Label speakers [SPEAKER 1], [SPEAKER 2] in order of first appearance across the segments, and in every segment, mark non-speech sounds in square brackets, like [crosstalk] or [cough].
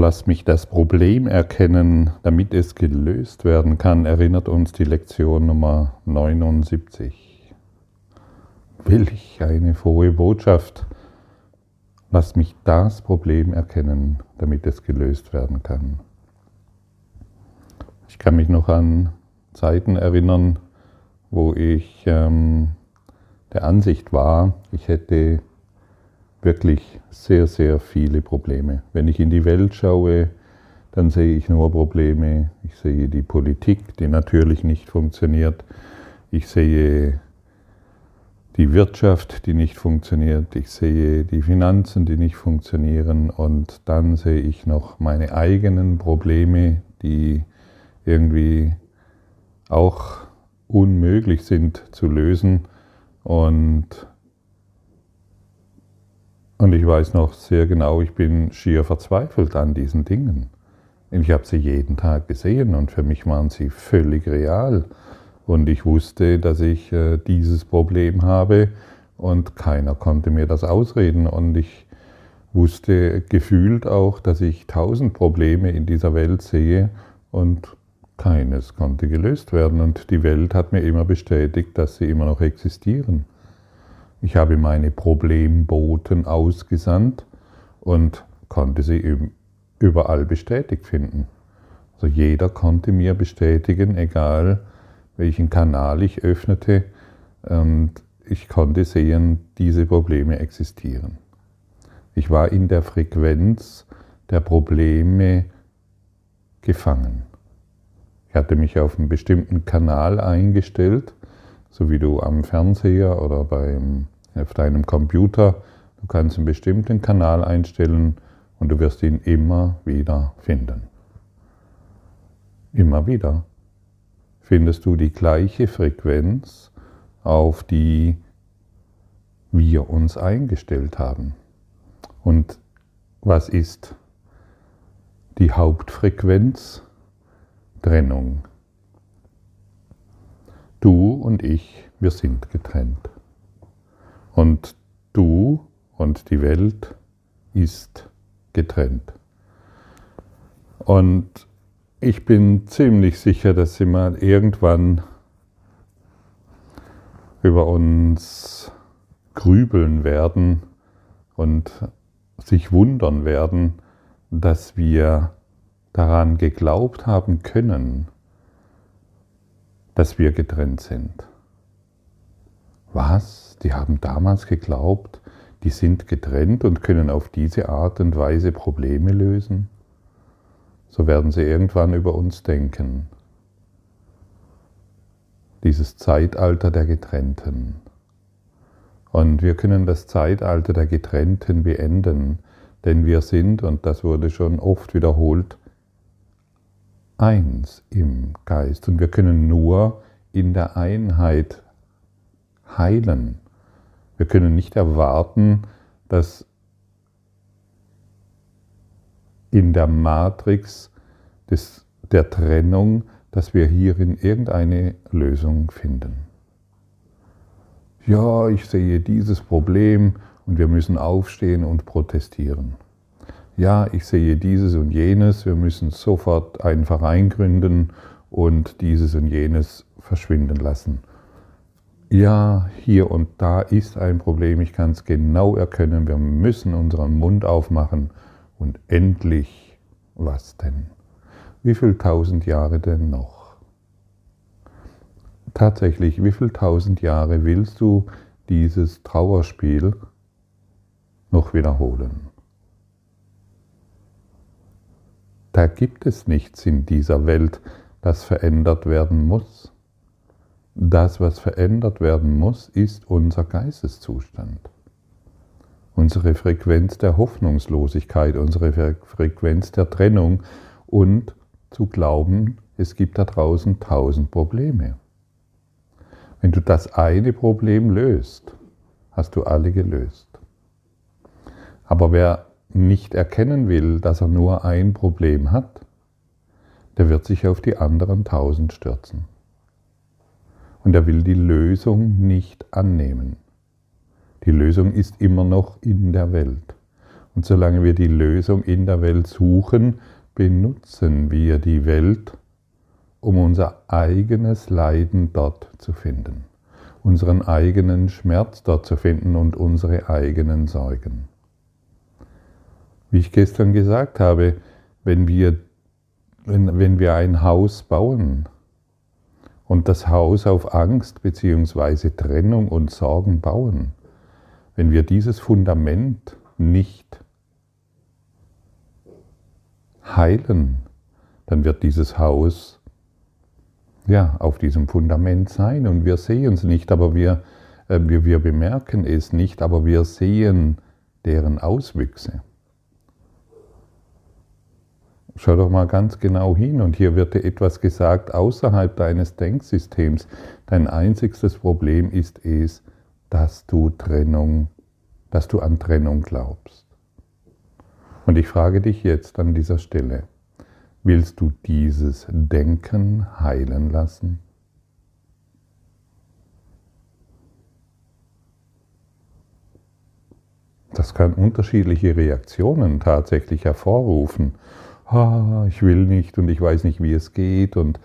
[SPEAKER 1] Lass mich das Problem erkennen, damit es gelöst werden kann, erinnert uns die Lektion Nummer 79. Will ich eine frohe Botschaft? Lass mich das Problem erkennen, damit es gelöst werden kann. Ich kann mich noch an Zeiten erinnern, wo ich ähm, der Ansicht war, ich hätte wirklich sehr, sehr viele Probleme. Wenn ich in die Welt schaue, dann sehe ich nur Probleme. Ich sehe die Politik, die natürlich nicht funktioniert. Ich sehe die Wirtschaft, die nicht funktioniert. Ich sehe die Finanzen, die nicht funktionieren. Und dann sehe ich noch meine eigenen Probleme, die irgendwie auch unmöglich sind zu lösen. Und und ich weiß noch sehr genau, ich bin schier verzweifelt an diesen Dingen. Ich habe sie jeden Tag gesehen und für mich waren sie völlig real. Und ich wusste, dass ich äh, dieses Problem habe und keiner konnte mir das ausreden. Und ich wusste gefühlt auch, dass ich tausend Probleme in dieser Welt sehe und keines konnte gelöst werden. Und die Welt hat mir immer bestätigt, dass sie immer noch existieren. Ich habe meine Problemboten ausgesandt und konnte sie überall bestätigt finden. Also jeder konnte mir bestätigen, egal welchen Kanal ich öffnete, und ich konnte sehen, diese Probleme existieren. Ich war in der Frequenz der Probleme gefangen. Ich hatte mich auf einen bestimmten Kanal eingestellt so wie du am Fernseher oder beim, auf deinem Computer, du kannst einen bestimmten Kanal einstellen und du wirst ihn immer wieder finden. Immer wieder findest du die gleiche Frequenz, auf die wir uns eingestellt haben. Und was ist die Hauptfrequenz? Trennung. Du und ich, wir sind getrennt. Und du und die Welt ist getrennt. Und ich bin ziemlich sicher, dass sie mal irgendwann über uns grübeln werden und sich wundern werden, dass wir daran geglaubt haben können, dass wir getrennt sind. Was? Die haben damals geglaubt, die sind getrennt und können auf diese Art und Weise Probleme lösen? So werden sie irgendwann über uns denken. Dieses Zeitalter der Getrennten. Und wir können das Zeitalter der Getrennten beenden, denn wir sind, und das wurde schon oft wiederholt, eins im Geist und wir können nur in der Einheit heilen. Wir können nicht erwarten, dass in der Matrix des, der Trennung, dass wir hierin irgendeine Lösung finden. Ja, ich sehe dieses Problem und wir müssen aufstehen und protestieren ja, ich sehe dieses und jenes, wir müssen sofort einen Verein gründen und dieses und jenes verschwinden lassen. Ja, hier und da ist ein Problem, ich kann es genau erkennen, wir müssen unseren Mund aufmachen und endlich, was denn? Wie viel tausend Jahre denn noch? Tatsächlich, wie viel tausend Jahre willst du dieses Trauerspiel noch wiederholen? Da gibt es nichts in dieser Welt, das verändert werden muss. Das, was verändert werden muss, ist unser Geisteszustand. Unsere Frequenz der Hoffnungslosigkeit, unsere Frequenz der Trennung und zu glauben, es gibt da draußen tausend Probleme. Wenn du das eine Problem löst, hast du alle gelöst. Aber wer nicht erkennen will, dass er nur ein Problem hat, der wird sich auf die anderen tausend stürzen. Und er will die Lösung nicht annehmen. Die Lösung ist immer noch in der Welt. Und solange wir die Lösung in der Welt suchen, benutzen wir die Welt, um unser eigenes Leiden dort zu finden, unseren eigenen Schmerz dort zu finden und unsere eigenen Sorgen. Wie ich gestern gesagt habe, wenn wir, wenn, wenn wir ein Haus bauen und das Haus auf Angst bzw. Trennung und Sorgen bauen, wenn wir dieses Fundament nicht heilen, dann wird dieses Haus ja auf diesem Fundament sein und wir sehen es nicht, aber wir, äh, wir, wir bemerken es nicht, aber wir sehen deren Auswüchse. Schau doch mal ganz genau hin und hier wird dir etwas gesagt außerhalb deines Denksystems. Dein einziges Problem ist es, dass du Trennung, dass du an Trennung glaubst. Und ich frage dich jetzt an dieser Stelle, willst du dieses Denken heilen lassen? Das kann unterschiedliche Reaktionen tatsächlich hervorrufen ah, ich will nicht und ich weiß nicht, wie es geht und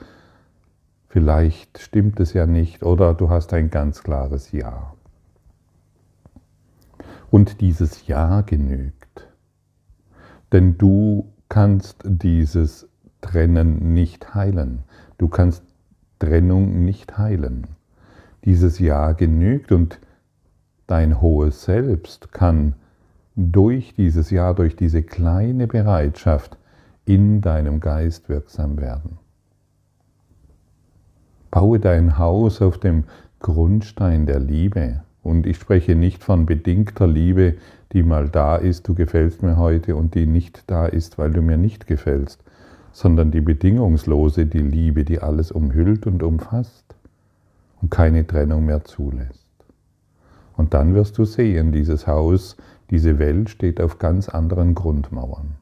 [SPEAKER 1] vielleicht stimmt es ja nicht oder du hast ein ganz klares Ja. Und dieses Ja genügt, denn du kannst dieses Trennen nicht heilen. Du kannst Trennung nicht heilen. Dieses Ja genügt und dein hohes Selbst kann durch dieses Ja, durch diese kleine Bereitschaft, in deinem Geist wirksam werden. Baue dein Haus auf dem Grundstein der Liebe. Und ich spreche nicht von bedingter Liebe, die mal da ist, du gefällst mir heute, und die nicht da ist, weil du mir nicht gefällst, sondern die bedingungslose, die Liebe, die alles umhüllt und umfasst und keine Trennung mehr zulässt. Und dann wirst du sehen, dieses Haus, diese Welt steht auf ganz anderen Grundmauern.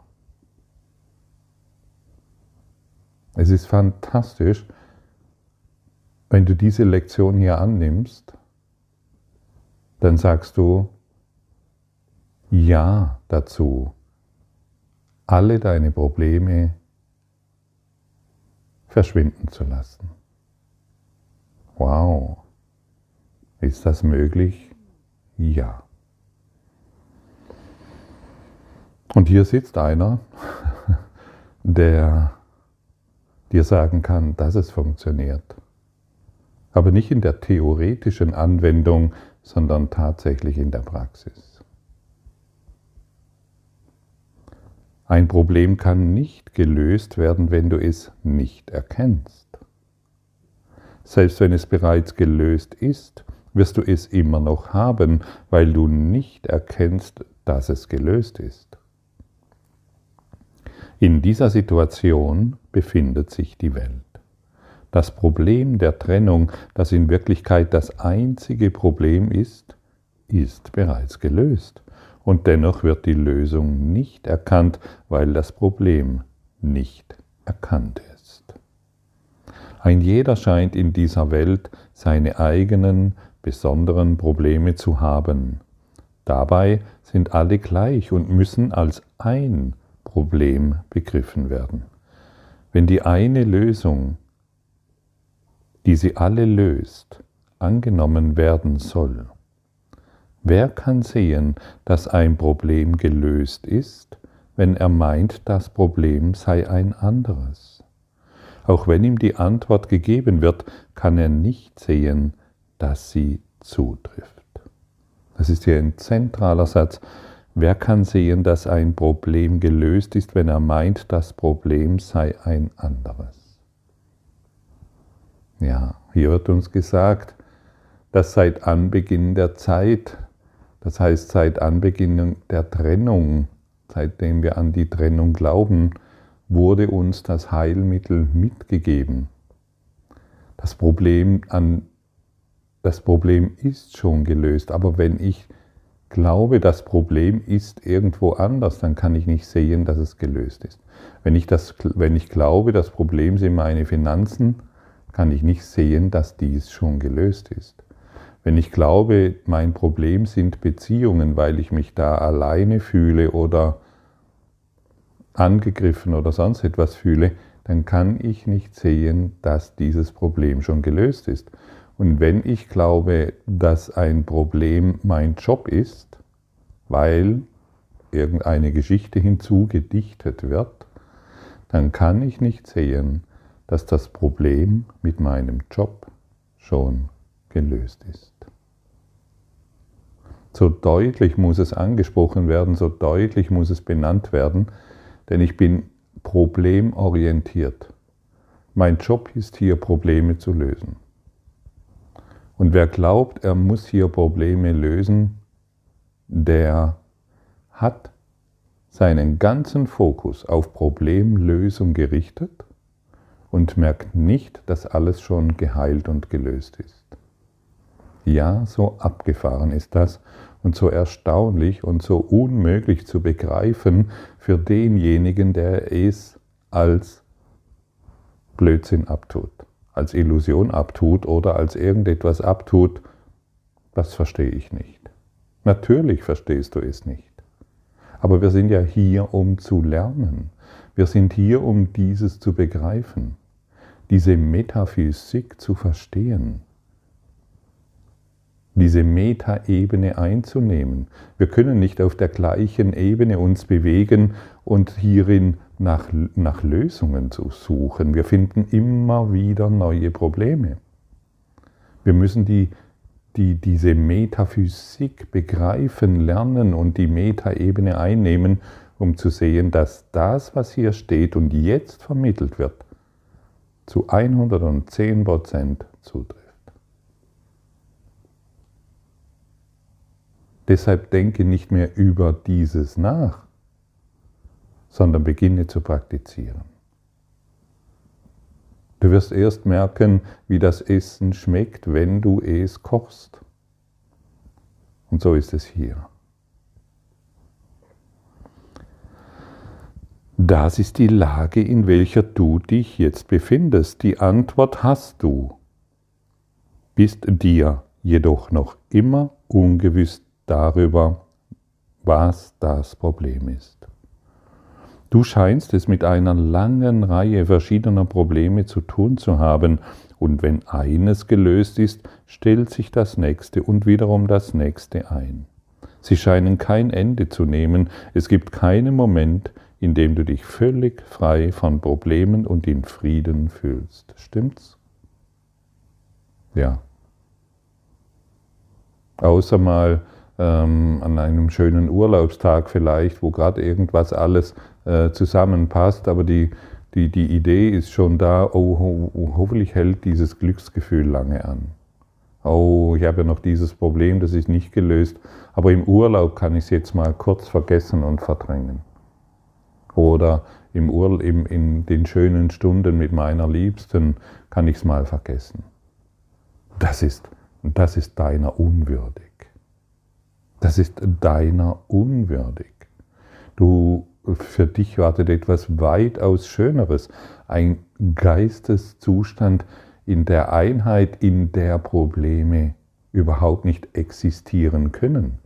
[SPEAKER 1] Es ist fantastisch, wenn du diese Lektion hier annimmst, dann sagst du Ja dazu, alle deine Probleme verschwinden zu lassen. Wow, ist das möglich? Ja. Und hier sitzt einer, [laughs] der dir sagen kann, dass es funktioniert. Aber nicht in der theoretischen Anwendung, sondern tatsächlich in der Praxis. Ein Problem kann nicht gelöst werden, wenn du es nicht erkennst. Selbst wenn es bereits gelöst ist, wirst du es immer noch haben, weil du nicht erkennst, dass es gelöst ist. In dieser Situation befindet sich die Welt. Das Problem der Trennung, das in Wirklichkeit das einzige Problem ist, ist bereits gelöst. Und dennoch wird die Lösung nicht erkannt, weil das Problem nicht erkannt ist. Ein jeder scheint in dieser Welt seine eigenen besonderen Probleme zu haben. Dabei sind alle gleich und müssen als ein Problem begriffen werden. Wenn die eine Lösung, die sie alle löst, angenommen werden soll, wer kann sehen, dass ein Problem gelöst ist, wenn er meint, das Problem sei ein anderes? Auch wenn ihm die Antwort gegeben wird, kann er nicht sehen, dass sie zutrifft. Das ist hier ein zentraler Satz. Wer kann sehen, dass ein Problem gelöst ist, wenn er meint, das Problem sei ein anderes? Ja, hier wird uns gesagt, dass seit Anbeginn der Zeit, das heißt seit Anbeginn der Trennung, seitdem wir an die Trennung glauben, wurde uns das Heilmittel mitgegeben. Das Problem, an, das Problem ist schon gelöst, aber wenn ich glaube, das Problem ist irgendwo anders, dann kann ich nicht sehen, dass es gelöst ist. Wenn ich, das, wenn ich glaube, das Problem sind meine Finanzen, kann ich nicht sehen, dass dies schon gelöst ist. Wenn ich glaube, mein Problem sind Beziehungen, weil ich mich da alleine fühle oder angegriffen oder sonst etwas fühle, dann kann ich nicht sehen, dass dieses Problem schon gelöst ist. Und wenn ich glaube, dass ein Problem mein Job ist, weil irgendeine Geschichte hinzugedichtet wird, dann kann ich nicht sehen, dass das Problem mit meinem Job schon gelöst ist. So deutlich muss es angesprochen werden, so deutlich muss es benannt werden, denn ich bin problemorientiert. Mein Job ist hier, Probleme zu lösen. Und wer glaubt, er muss hier Probleme lösen, der hat seinen ganzen Fokus auf Problemlösung gerichtet und merkt nicht, dass alles schon geheilt und gelöst ist. Ja, so abgefahren ist das und so erstaunlich und so unmöglich zu begreifen für denjenigen, der es als Blödsinn abtut, als Illusion abtut oder als irgendetwas abtut, das verstehe ich nicht. Natürlich verstehst du es nicht. Aber wir sind ja hier, um zu lernen. Wir sind hier, um dieses zu begreifen, diese Metaphysik zu verstehen diese Metaebene einzunehmen. Wir können nicht auf der gleichen Ebene uns bewegen und hierin nach, nach Lösungen zu suchen. Wir finden immer wieder neue Probleme. Wir müssen die, die, diese Metaphysik begreifen, lernen und die Metaebene einnehmen, um zu sehen, dass das, was hier steht und jetzt vermittelt wird, zu 110% zutrifft. Deshalb denke nicht mehr über dieses nach, sondern beginne zu praktizieren. Du wirst erst merken, wie das Essen schmeckt, wenn du es kochst. Und so ist es hier. Das ist die Lage, in welcher du dich jetzt befindest. Die Antwort hast du, bist dir jedoch noch immer ungewiss darüber, was das Problem ist. Du scheinst es mit einer langen Reihe verschiedener Probleme zu tun zu haben, und wenn eines gelöst ist, stellt sich das nächste und wiederum das nächste ein. Sie scheinen kein Ende zu nehmen, es gibt keinen Moment, in dem du dich völlig frei von Problemen und in Frieden fühlst. Stimmt's? Ja. Außer mal ähm, an einem schönen Urlaubstag vielleicht, wo gerade irgendwas alles äh, zusammenpasst, aber die, die, die Idee ist schon da, oh, ho, hoffentlich hält dieses Glücksgefühl lange an. Oh, ich habe ja noch dieses Problem, das ist nicht gelöst, aber im Urlaub kann ich es jetzt mal kurz vergessen und verdrängen. Oder im in, in den schönen Stunden mit meiner Liebsten kann ich es mal vergessen. Das ist, das ist deiner unwürdig. Das ist deiner unwürdig. Du, für dich wartet etwas weitaus Schöneres, ein Geisteszustand in der Einheit, in der Probleme überhaupt nicht existieren können.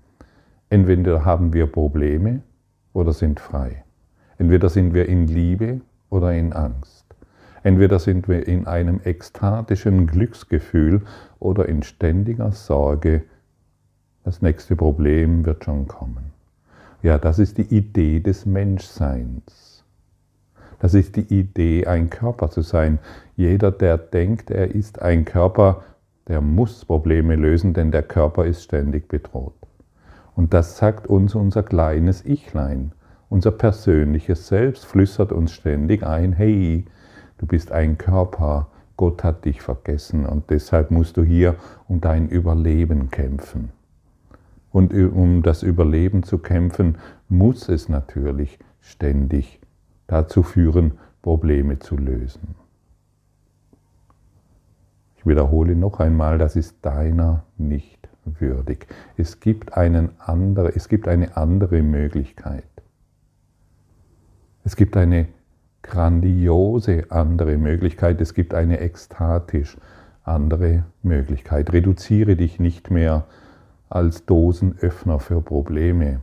[SPEAKER 1] Entweder haben wir Probleme oder sind frei. Entweder sind wir in Liebe oder in Angst. Entweder sind wir in einem ekstatischen Glücksgefühl oder in ständiger Sorge das nächste Problem wird schon kommen. Ja, das ist die Idee des Menschseins. Das ist die Idee, ein Körper zu sein. Jeder, der denkt, er ist ein Körper, der muss Probleme lösen, denn der Körper ist ständig bedroht. Und das sagt uns unser kleines Ichlein. Unser persönliches Selbst flüstert uns ständig ein, hey, du bist ein Körper, Gott hat dich vergessen und deshalb musst du hier um dein Überleben kämpfen. Und um das Überleben zu kämpfen, muss es natürlich ständig dazu führen, Probleme zu lösen. Ich wiederhole noch einmal, das ist deiner nicht würdig. Es gibt, einen andere, es gibt eine andere Möglichkeit. Es gibt eine grandiose andere Möglichkeit, es gibt eine ekstatisch andere Möglichkeit. Reduziere dich nicht mehr als Dosenöffner für Probleme.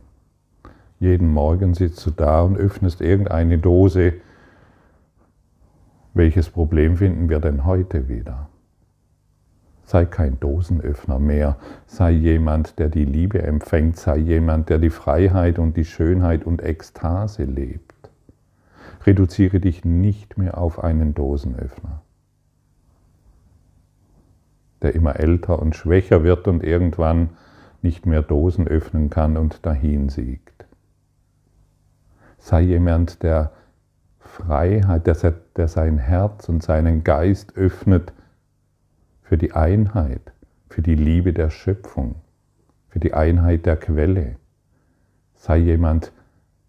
[SPEAKER 1] Jeden Morgen sitzt du da und öffnest irgendeine Dose. Welches Problem finden wir denn heute wieder? Sei kein Dosenöffner mehr, sei jemand, der die Liebe empfängt, sei jemand, der die Freiheit und die Schönheit und Ekstase lebt. Reduziere dich nicht mehr auf einen Dosenöffner, der immer älter und schwächer wird und irgendwann nicht mehr Dosen öffnen kann und dahin siegt. Sei jemand, der Freiheit, der, sein Herz und seinen Geist öffnet für die Einheit, für die Liebe der Schöpfung, für die Einheit der Quelle. Sei jemand,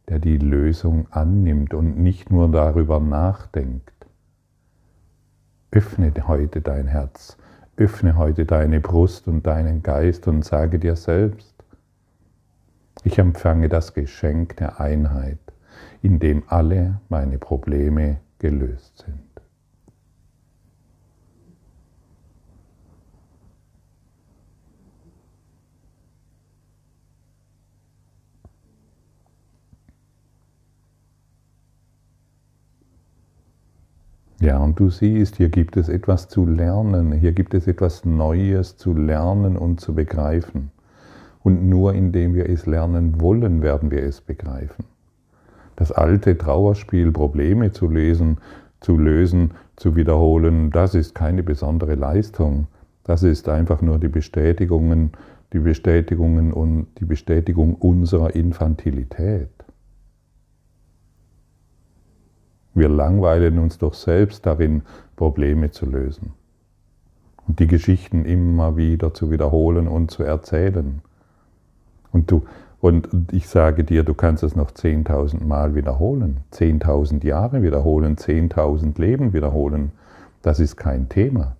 [SPEAKER 1] der die Lösung annimmt und nicht nur darüber nachdenkt. Öffne heute dein Herz, öffne heute deine Brust und deinen Geist und sage dir selbst, ich empfange das Geschenk der Einheit, in dem alle meine Probleme gelöst sind. Ja, und du siehst, hier gibt es etwas zu lernen, hier gibt es etwas Neues zu lernen und zu begreifen. Und nur indem wir es lernen wollen, werden wir es begreifen. Das alte Trauerspiel, Probleme zu lesen, zu lösen, zu wiederholen, das ist keine besondere Leistung. Das ist einfach nur die Bestätigungen, die Bestätigungen und die Bestätigung unserer Infantilität. Wir langweilen uns doch selbst darin, Probleme zu lösen. Und die Geschichten immer wieder zu wiederholen und zu erzählen. Und, du, und ich sage dir, du kannst es noch 10.000 Mal wiederholen, 10.000 Jahre wiederholen, 10.000 Leben wiederholen. Das ist kein Thema.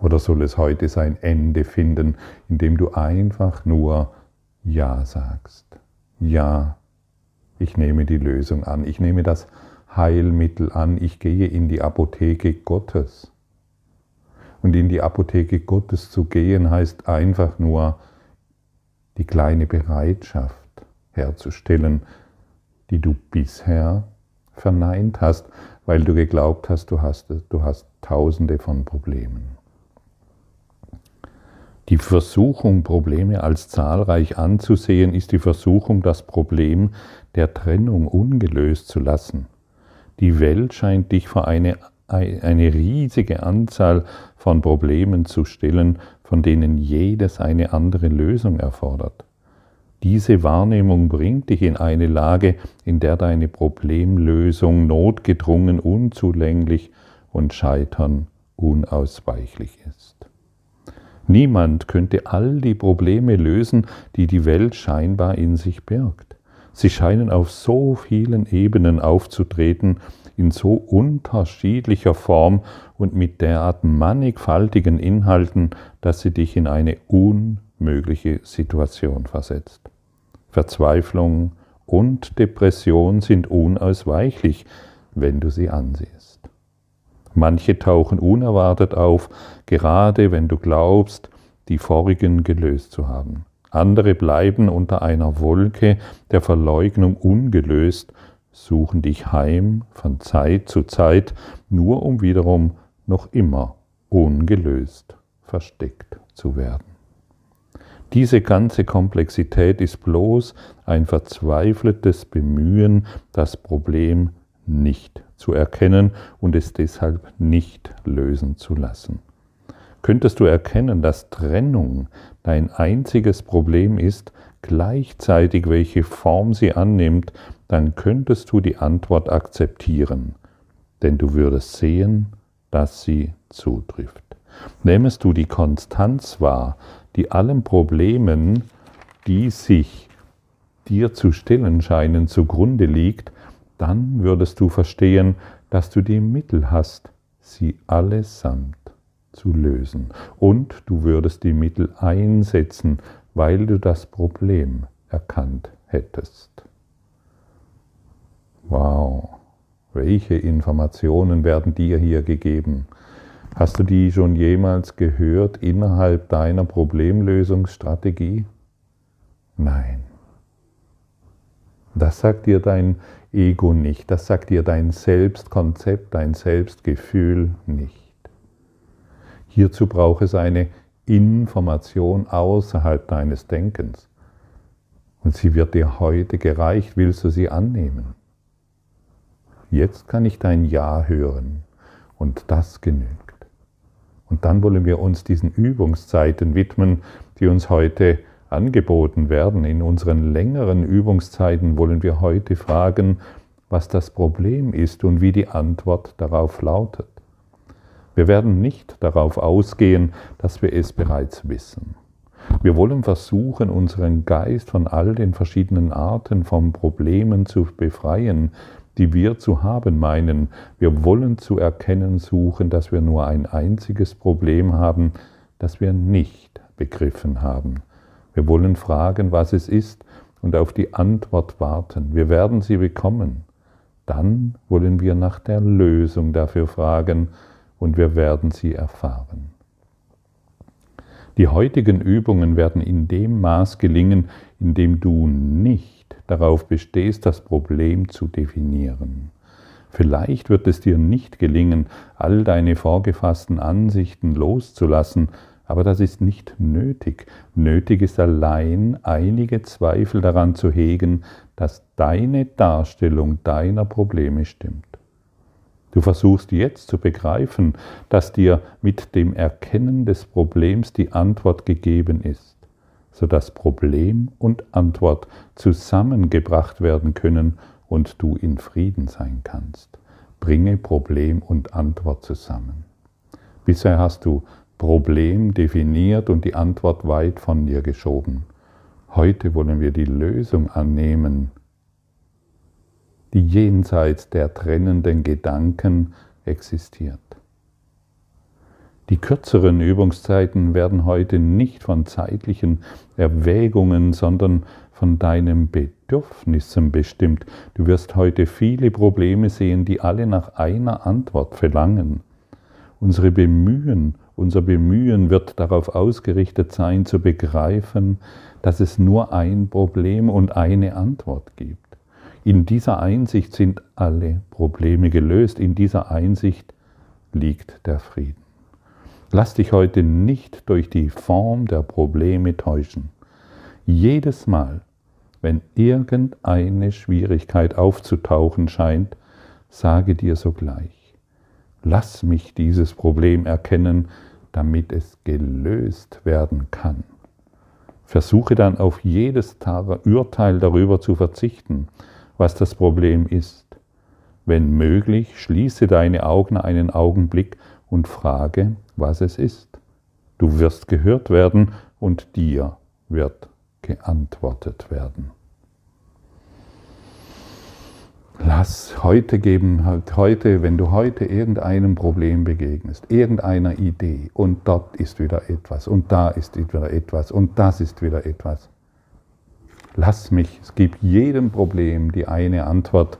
[SPEAKER 1] Oder soll es heute sein Ende finden, indem du einfach nur Ja sagst? Ja ich nehme die Lösung an. Ich nehme das Heilmittel an. Ich gehe in die Apotheke Gottes. Und in die Apotheke Gottes zu gehen heißt einfach nur die kleine Bereitschaft herzustellen, die du bisher verneint hast, weil du geglaubt hast, du hast, du hast tausende von Problemen. Die Versuchung, Probleme als zahlreich anzusehen, ist die Versuchung, das Problem der Trennung ungelöst zu lassen. Die Welt scheint dich vor eine, eine riesige Anzahl von Problemen zu stellen, von denen jedes eine andere Lösung erfordert. Diese Wahrnehmung bringt dich in eine Lage, in der deine Problemlösung notgedrungen, unzulänglich und Scheitern unausweichlich ist. Niemand könnte all die Probleme lösen, die die Welt scheinbar in sich birgt. Sie scheinen auf so vielen Ebenen aufzutreten, in so unterschiedlicher Form und mit derart mannigfaltigen Inhalten, dass sie dich in eine unmögliche Situation versetzt. Verzweiflung und Depression sind unausweichlich, wenn du sie ansiehst. Manche tauchen unerwartet auf, gerade wenn du glaubst, die vorigen gelöst zu haben. Andere bleiben unter einer Wolke der Verleugnung ungelöst, suchen dich heim von Zeit zu Zeit, nur um wiederum noch immer ungelöst versteckt zu werden. Diese ganze Komplexität ist bloß ein verzweifeltes Bemühen, das Problem nicht zu erkennen und es deshalb nicht lösen zu lassen. Könntest du erkennen, dass Trennung dein einziges Problem ist, gleichzeitig welche Form sie annimmt, dann könntest du die Antwort akzeptieren, denn du würdest sehen, dass sie zutrifft. Nähmest du die Konstanz wahr, die allen Problemen, die sich dir zu stellen scheinen, zugrunde liegt, dann würdest du verstehen, dass du die Mittel hast, sie allesamt zu lösen. Und du würdest die Mittel einsetzen, weil du das Problem erkannt hättest. Wow, welche Informationen werden dir hier gegeben? Hast du die schon jemals gehört innerhalb deiner Problemlösungsstrategie? Nein. Das sagt dir dein Ego nicht, das sagt dir dein Selbstkonzept, dein Selbstgefühl nicht. Hierzu braucht es eine Information außerhalb deines Denkens. Und sie wird dir heute gereicht. Willst du sie annehmen? Jetzt kann ich dein Ja hören und das genügt. Und dann wollen wir uns diesen Übungszeiten widmen, die uns heute angeboten werden. In unseren längeren Übungszeiten wollen wir heute fragen, was das Problem ist und wie die Antwort darauf lautet. Wir werden nicht darauf ausgehen, dass wir es bereits wissen. Wir wollen versuchen, unseren Geist von all den verschiedenen Arten von Problemen zu befreien, die wir zu haben meinen. Wir wollen zu erkennen suchen, dass wir nur ein einziges Problem haben, das wir nicht begriffen haben. Wir wollen fragen, was es ist und auf die Antwort warten. Wir werden sie bekommen. Dann wollen wir nach der Lösung dafür fragen und wir werden sie erfahren. Die heutigen Übungen werden in dem Maß gelingen, in dem du nicht darauf bestehst, das Problem zu definieren. Vielleicht wird es dir nicht gelingen, all deine vorgefassten Ansichten loszulassen, aber das ist nicht nötig. Nötig ist allein einige Zweifel daran zu hegen, dass deine Darstellung deiner Probleme stimmt. Du versuchst jetzt zu begreifen, dass dir mit dem Erkennen des Problems die Antwort gegeben ist sodass Problem und Antwort zusammengebracht werden können und du in Frieden sein kannst. Bringe Problem und Antwort zusammen. Bisher hast du Problem definiert und die Antwort weit von dir geschoben. Heute wollen wir die Lösung annehmen, die jenseits der trennenden Gedanken existiert. Die kürzeren Übungszeiten werden heute nicht von zeitlichen Erwägungen, sondern von deinen Bedürfnissen bestimmt. Du wirst heute viele Probleme sehen, die alle nach einer Antwort verlangen. Unsere Bemühen, unser Bemühen wird darauf ausgerichtet sein, zu begreifen, dass es nur ein Problem und eine Antwort gibt. In dieser Einsicht sind alle Probleme gelöst, in dieser Einsicht liegt der Frieden. Lass dich heute nicht durch die Form der Probleme täuschen. Jedes Mal, wenn irgendeine Schwierigkeit aufzutauchen scheint, sage dir sogleich, lass mich dieses Problem erkennen, damit es gelöst werden kann. Versuche dann auf jedes Urteil darüber zu verzichten, was das Problem ist. Wenn möglich, schließe deine Augen einen Augenblick und frage, was es ist. Du wirst gehört werden und dir wird geantwortet werden. Lass heute geben, heute, wenn du heute irgendeinem Problem begegnest, irgendeiner Idee und dort ist wieder etwas und da ist wieder etwas und das ist wieder etwas. Lass mich, es gibt jedem Problem die eine Antwort,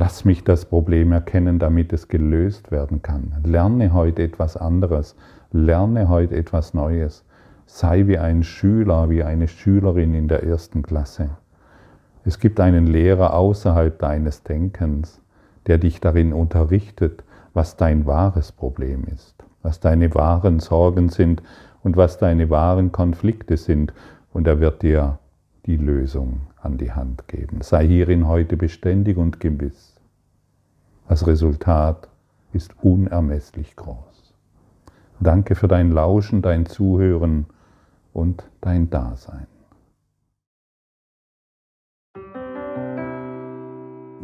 [SPEAKER 1] Lass mich das Problem erkennen, damit es gelöst werden kann. Lerne heute etwas anderes. Lerne heute etwas Neues. Sei wie ein Schüler, wie eine Schülerin in der ersten Klasse. Es gibt einen Lehrer außerhalb deines Denkens, der dich darin unterrichtet, was dein wahres Problem ist, was deine wahren Sorgen sind und was deine wahren Konflikte sind. Und er wird dir die Lösung an die Hand geben. Sei hierin heute beständig und gewiss. Das Resultat ist unermesslich groß. Danke für dein Lauschen, dein Zuhören und dein Dasein.